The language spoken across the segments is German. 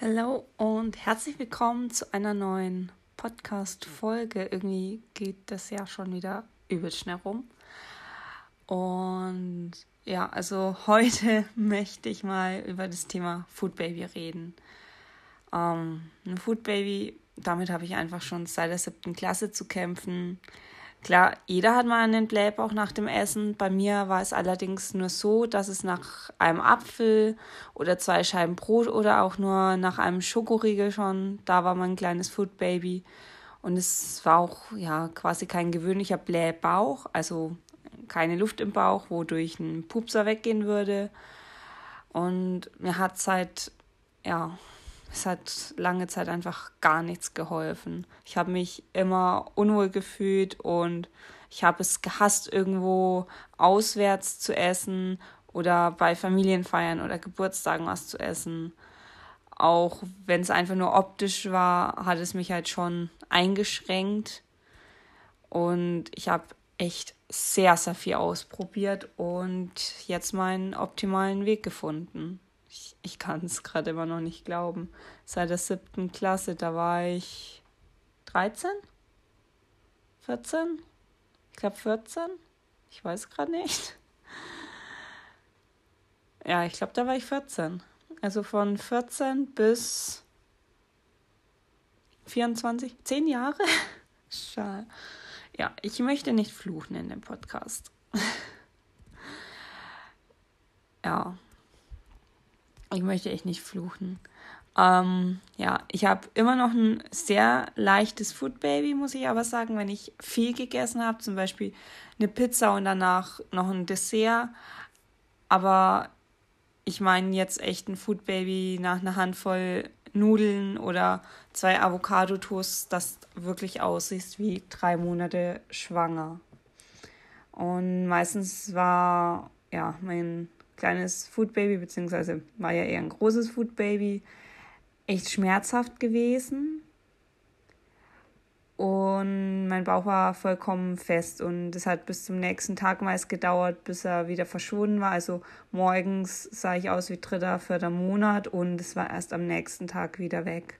Hallo und herzlich willkommen zu einer neuen Podcast-Folge. Irgendwie geht das ja schon wieder übel schnell rum. Und ja, also heute möchte ich mal über das Thema Food Baby reden. Ähm, ein Food Baby, damit habe ich einfach schon seit der siebten Klasse zu kämpfen. Klar, jeder hat mal einen Blähbauch nach dem Essen. Bei mir war es allerdings nur so, dass es nach einem Apfel oder zwei Scheiben Brot oder auch nur nach einem Schokoriegel schon, da war mein kleines Food Baby. Und es war auch ja quasi kein gewöhnlicher Blähbauch, also keine Luft im Bauch, wodurch ein Pupser weggehen würde. Und mir hat seit ja es hat lange Zeit einfach gar nichts geholfen. Ich habe mich immer unwohl gefühlt und ich habe es gehasst, irgendwo auswärts zu essen oder bei Familienfeiern oder Geburtstagen was zu essen. Auch wenn es einfach nur optisch war, hat es mich halt schon eingeschränkt. Und ich habe echt sehr, sehr viel ausprobiert und jetzt meinen optimalen Weg gefunden. Ich, kann es gerade immer noch nicht glauben. Seit der siebten Klasse, da war ich 13? 14? Ich glaube 14? Ich weiß gerade nicht. Ja, ich glaube, da war ich 14. Also von 14 bis 24, 10 Jahre? Schade. Ja, ich möchte nicht fluchen in dem Podcast. ja, ich möchte echt nicht fluchen. Ähm, ja, ich habe immer noch ein sehr leichtes Food Baby, muss ich aber sagen, wenn ich viel gegessen habe, zum Beispiel eine Pizza und danach noch ein Dessert. Aber ich meine jetzt echt ein Food Baby nach einer Handvoll Nudeln oder zwei Avocado-Toasts, das wirklich aussieht wie drei Monate schwanger. Und meistens war ja mein kleines Food Baby, beziehungsweise war ja eher ein großes Food Baby, echt schmerzhaft gewesen. Und mein Bauch war vollkommen fest und es hat bis zum nächsten Tag meist gedauert, bis er wieder verschwunden war. Also morgens sah ich aus wie dritter, vierter Monat und es war erst am nächsten Tag wieder weg.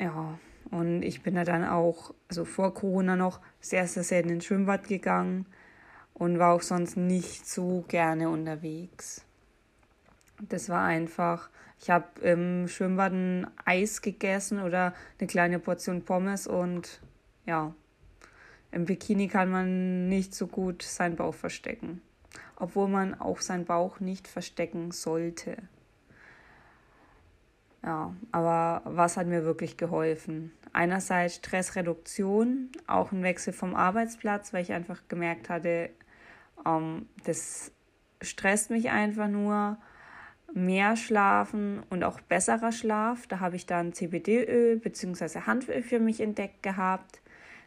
Ja, und ich bin da dann auch, also vor Corona noch, sehr, sehr selten ins Schwimmbad gegangen und war auch sonst nicht so gerne unterwegs. Das war einfach, ich habe im Schwimmbad ein Eis gegessen oder eine kleine Portion Pommes und ja, im Bikini kann man nicht so gut seinen Bauch verstecken. Obwohl man auch seinen Bauch nicht verstecken sollte. Ja, aber was hat mir wirklich geholfen? Einerseits Stressreduktion, auch ein Wechsel vom Arbeitsplatz, weil ich einfach gemerkt hatte, ähm, das stresst mich einfach nur. Mehr schlafen und auch besserer Schlaf. Da habe ich dann CBD-Öl bzw. Hanföl für mich entdeckt gehabt.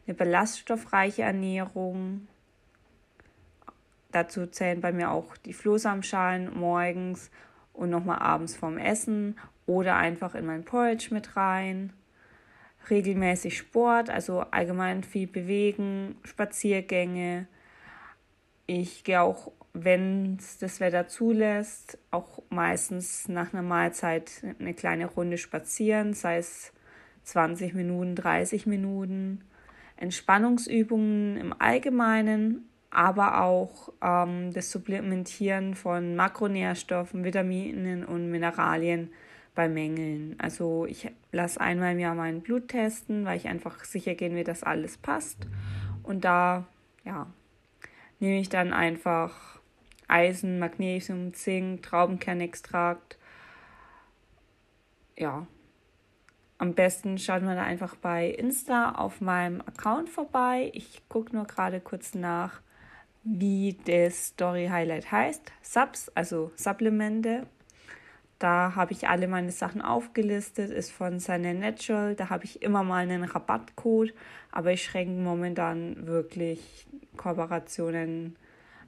Eine ballaststoffreiche Ernährung. Dazu zählen bei mir auch die Flohsamenschalen morgens und nochmal abends vorm Essen oder einfach in mein Porridge mit rein. Regelmäßig Sport, also allgemein viel bewegen, Spaziergänge, ich gehe auch, wenn es das Wetter zulässt, auch meistens nach einer Mahlzeit eine kleine Runde spazieren, sei es 20 Minuten, 30 Minuten. Entspannungsübungen im Allgemeinen, aber auch ähm, das Supplementieren von Makronährstoffen, Vitaminen und Mineralien bei Mängeln. Also ich lasse einmal im Jahr meinen Blut testen, weil ich einfach sicher gehen will, dass alles passt. Und da ja, nehme ich dann einfach Eisen, Magnesium, Zink, Traubenkernextrakt. Ja. Am besten schaut man da einfach bei Insta auf meinem Account vorbei. Ich gucke nur gerade kurz nach, wie das Story Highlight heißt. Subs, also Supplemente. Da habe ich alle meine Sachen aufgelistet, ist von seiner Natural. Da habe ich immer mal einen Rabattcode, aber ich schränke momentan wirklich Kooperationen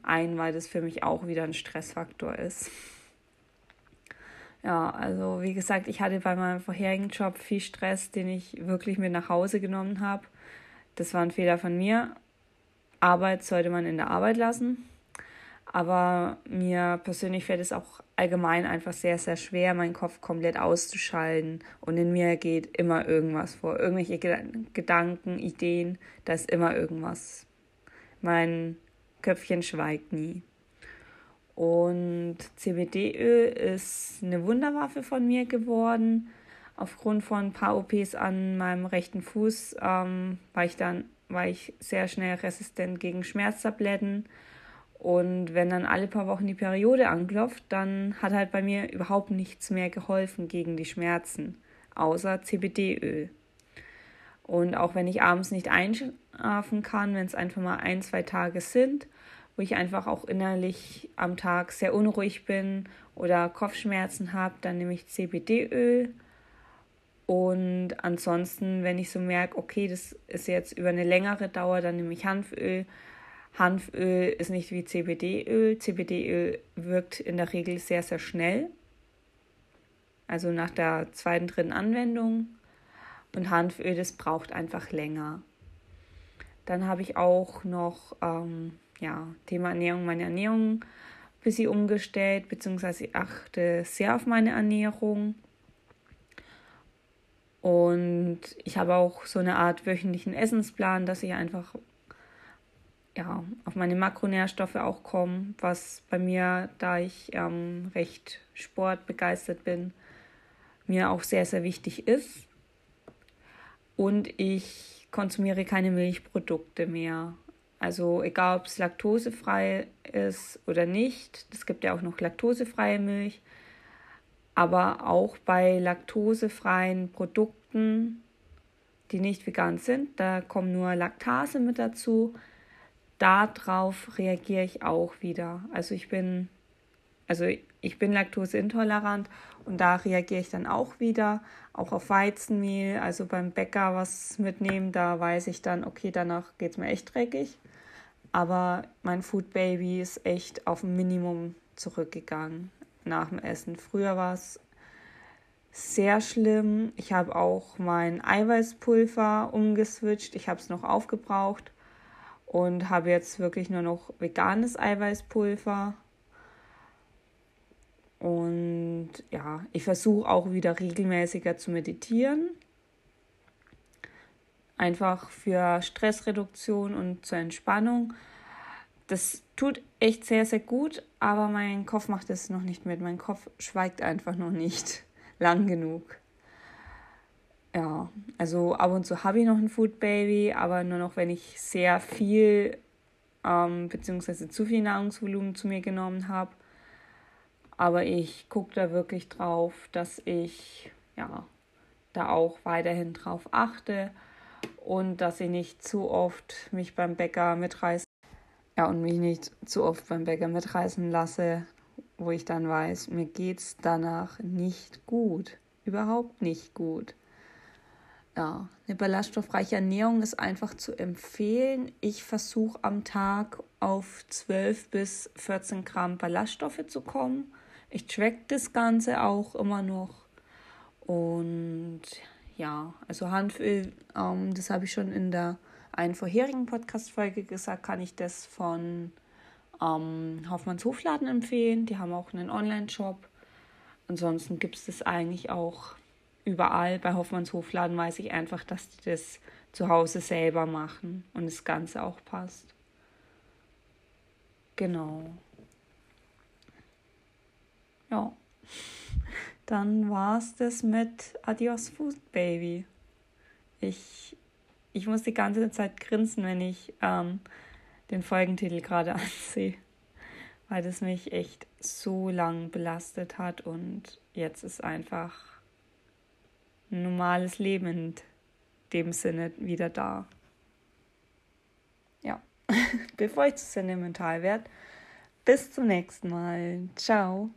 ein, weil das für mich auch wieder ein Stressfaktor ist. Ja, also wie gesagt, ich hatte bei meinem vorherigen Job viel Stress, den ich wirklich mit nach Hause genommen habe. Das war ein Fehler von mir. Arbeit sollte man in der Arbeit lassen. Aber mir persönlich fällt es auch allgemein einfach sehr, sehr schwer, meinen Kopf komplett auszuschalten. Und in mir geht immer irgendwas vor. Irgendwelche Gedanken, Ideen, da ist immer irgendwas. Mein Köpfchen schweigt nie. Und CBD-Öl ist eine Wunderwaffe von mir geworden. Aufgrund von ein paar OPs an meinem rechten Fuß ähm, war ich dann war ich sehr schnell resistent gegen Schmerztabletten und wenn dann alle paar Wochen die Periode anklopft, dann hat halt bei mir überhaupt nichts mehr geholfen gegen die Schmerzen, außer CBD-Öl. Und auch wenn ich abends nicht einschlafen kann, wenn es einfach mal ein, zwei Tage sind, wo ich einfach auch innerlich am Tag sehr unruhig bin oder Kopfschmerzen habe, dann nehme ich CBD-Öl. Und ansonsten, wenn ich so merke, okay, das ist jetzt über eine längere Dauer, dann nehme ich Hanföl Hanföl ist nicht wie CBD-Öl. CBD-Öl wirkt in der Regel sehr, sehr schnell. Also nach der zweiten, dritten Anwendung. Und Hanföl, das braucht einfach länger. Dann habe ich auch noch ähm, ja, Thema Ernährung, meine Ernährung ein bisschen umgestellt, beziehungsweise ich achte sehr auf meine Ernährung. Und ich habe auch so eine Art wöchentlichen Essensplan, dass ich einfach ja, auf meine Makronährstoffe auch kommen, was bei mir, da ich ähm, recht sportbegeistert bin, mir auch sehr, sehr wichtig ist. Und ich konsumiere keine Milchprodukte mehr. Also egal, ob es laktosefrei ist oder nicht. Es gibt ja auch noch laktosefreie Milch. Aber auch bei laktosefreien Produkten, die nicht vegan sind, da kommen nur Laktase mit dazu darauf reagiere ich auch wieder. Also ich bin, also ich bin laktoseintolerant und da reagiere ich dann auch wieder, auch auf Weizenmehl, also beim Bäcker was mitnehmen, da weiß ich dann, okay, danach geht es mir echt dreckig. Aber mein Food Baby ist echt auf ein Minimum zurückgegangen nach dem Essen. Früher war es sehr schlimm. Ich habe auch mein Eiweißpulver umgeswitcht. Ich habe es noch aufgebraucht und habe jetzt wirklich nur noch veganes Eiweißpulver. Und ja, ich versuche auch wieder regelmäßiger zu meditieren. Einfach für Stressreduktion und zur Entspannung. Das tut echt sehr, sehr gut, aber mein Kopf macht es noch nicht mit. Mein Kopf schweigt einfach noch nicht lang genug. Ja, also ab und zu habe ich noch ein Food Baby, aber nur noch, wenn ich sehr viel ähm, bzw. zu viel Nahrungsvolumen zu mir genommen habe. Aber ich gucke da wirklich drauf, dass ich ja da auch weiterhin drauf achte und dass ich nicht zu oft mich beim Bäcker mitreißen ja und mich nicht zu oft beim Bäcker mitreißen lasse, wo ich dann weiß, mir geht's danach nicht gut, überhaupt nicht gut. Ja, eine ballaststoffreiche Ernährung ist einfach zu empfehlen. Ich versuche am Tag auf 12 bis 14 Gramm Ballaststoffe zu kommen. Ich track das Ganze auch immer noch. Und ja, also Hanföl, ähm, das habe ich schon in der einen vorherigen Podcast-Folge gesagt, kann ich das von ähm, Hoffmanns Hofladen empfehlen. Die haben auch einen Online-Shop. Ansonsten gibt es das eigentlich auch überall bei Hoffmanns Hofladen weiß ich einfach, dass die das zu Hause selber machen und das Ganze auch passt. Genau. Ja. Dann war es das mit Adios Food Baby. Ich, ich muss die ganze Zeit grinsen, wenn ich ähm, den Folgentitel gerade ansehe, weil das mich echt so lang belastet hat und jetzt ist einfach ein normales Leben in dem Sinne wieder da. Ja, bevor ich zu sentimental werde, bis zum nächsten Mal. Ciao.